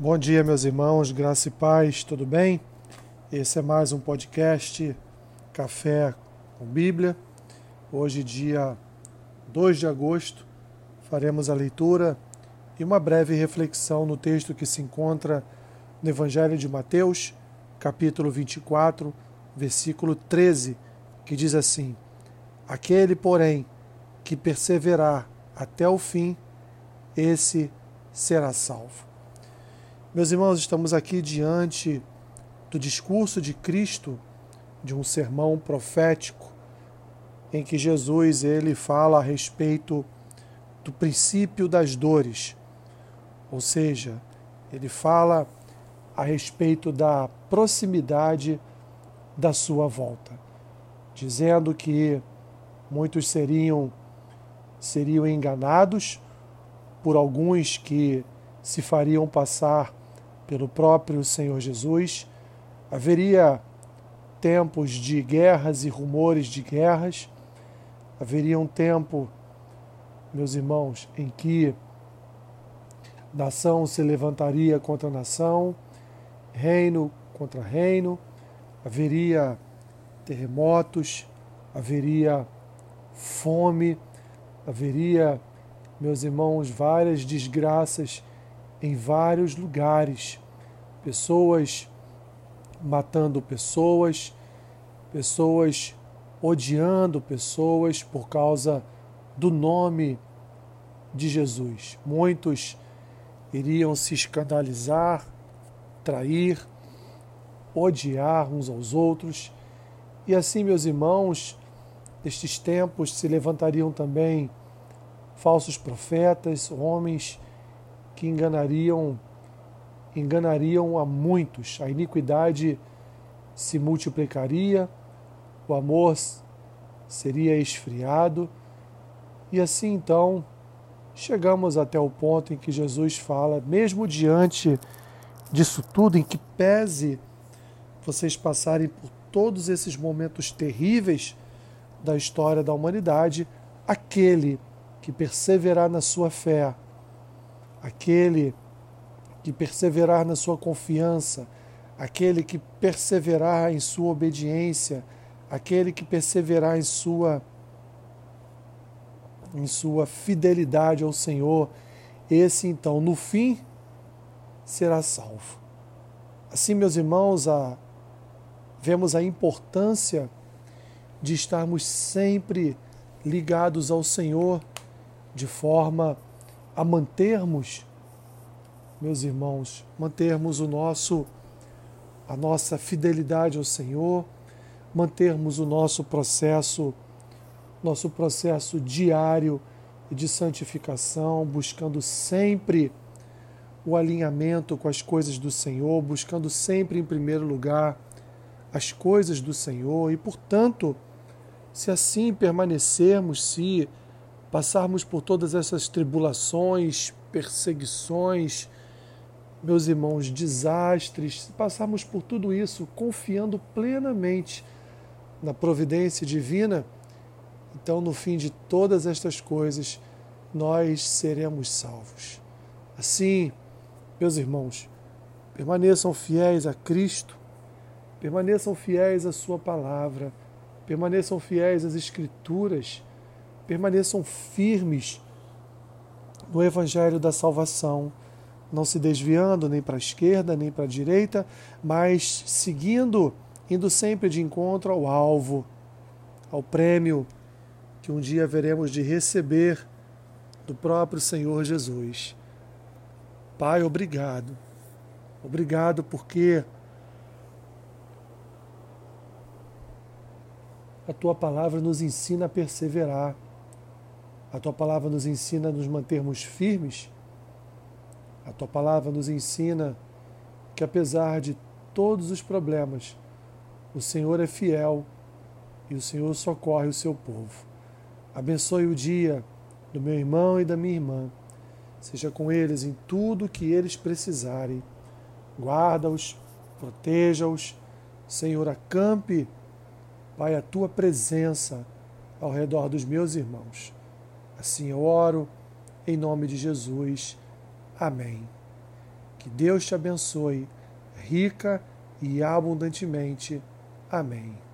Bom dia, meus irmãos, graça e paz, tudo bem? Esse é mais um podcast Café com Bíblia. Hoje, dia 2 de agosto, faremos a leitura e uma breve reflexão no texto que se encontra no Evangelho de Mateus, capítulo 24, versículo 13, que diz assim: Aquele, porém, que perseverar até o fim, esse será salvo. Meus irmãos, estamos aqui diante do discurso de Cristo, de um sermão profético, em que Jesus ele fala a respeito do princípio das dores. Ou seja, ele fala a respeito da proximidade da sua volta, dizendo que muitos seriam seriam enganados por alguns que se fariam passar pelo próprio Senhor Jesus, haveria tempos de guerras e rumores de guerras, haveria um tempo, meus irmãos, em que nação se levantaria contra nação, reino contra reino, haveria terremotos, haveria fome, haveria, meus irmãos, várias desgraças em vários lugares. Pessoas matando pessoas, pessoas odiando pessoas por causa do nome de Jesus. Muitos iriam se escandalizar, trair, odiar uns aos outros. E assim, meus irmãos, nestes tempos se levantariam também falsos profetas, homens que enganariam enganariam a muitos. A iniquidade se multiplicaria, o amor seria esfriado, e assim então chegamos até o ponto em que Jesus fala, mesmo diante disso tudo, em que pese vocês passarem por todos esses momentos terríveis da história da humanidade, aquele que perseverar na sua fé, aquele que perseverar na sua confiança, aquele que perseverar em sua obediência, aquele que perseverar em sua em sua fidelidade ao Senhor, esse então no fim será salvo. Assim, meus irmãos, a, vemos a importância de estarmos sempre ligados ao Senhor de forma a mantermos, meus irmãos, mantermos o nosso a nossa fidelidade ao Senhor, mantermos o nosso processo nosso processo diário de santificação, buscando sempre o alinhamento com as coisas do Senhor, buscando sempre em primeiro lugar as coisas do Senhor. E, portanto, se assim permanecermos, se passarmos por todas essas tribulações, perseguições, meus irmãos, desastres, passarmos por tudo isso confiando plenamente na providência divina, então no fim de todas estas coisas nós seremos salvos. Assim, meus irmãos, permaneçam fiéis a Cristo, permaneçam fiéis à Sua palavra, permaneçam fiéis às Escrituras permaneçam firmes no Evangelho da salvação, não se desviando nem para a esquerda nem para a direita, mas seguindo, indo sempre de encontro ao alvo, ao prêmio que um dia veremos de receber do próprio Senhor Jesus. Pai, obrigado. Obrigado porque a tua palavra nos ensina a perseverar a tua palavra nos ensina a nos mantermos firmes. A tua palavra nos ensina que, apesar de todos os problemas, o Senhor é fiel e o Senhor socorre o seu povo. Abençoe o dia do meu irmão e da minha irmã. Seja com eles em tudo que eles precisarem. Guarda-os, proteja-os. Senhor, acampe, Pai, a tua presença ao redor dos meus irmãos. Assim eu oro, em nome de Jesus. Amém. Que Deus te abençoe, rica e abundantemente. Amém.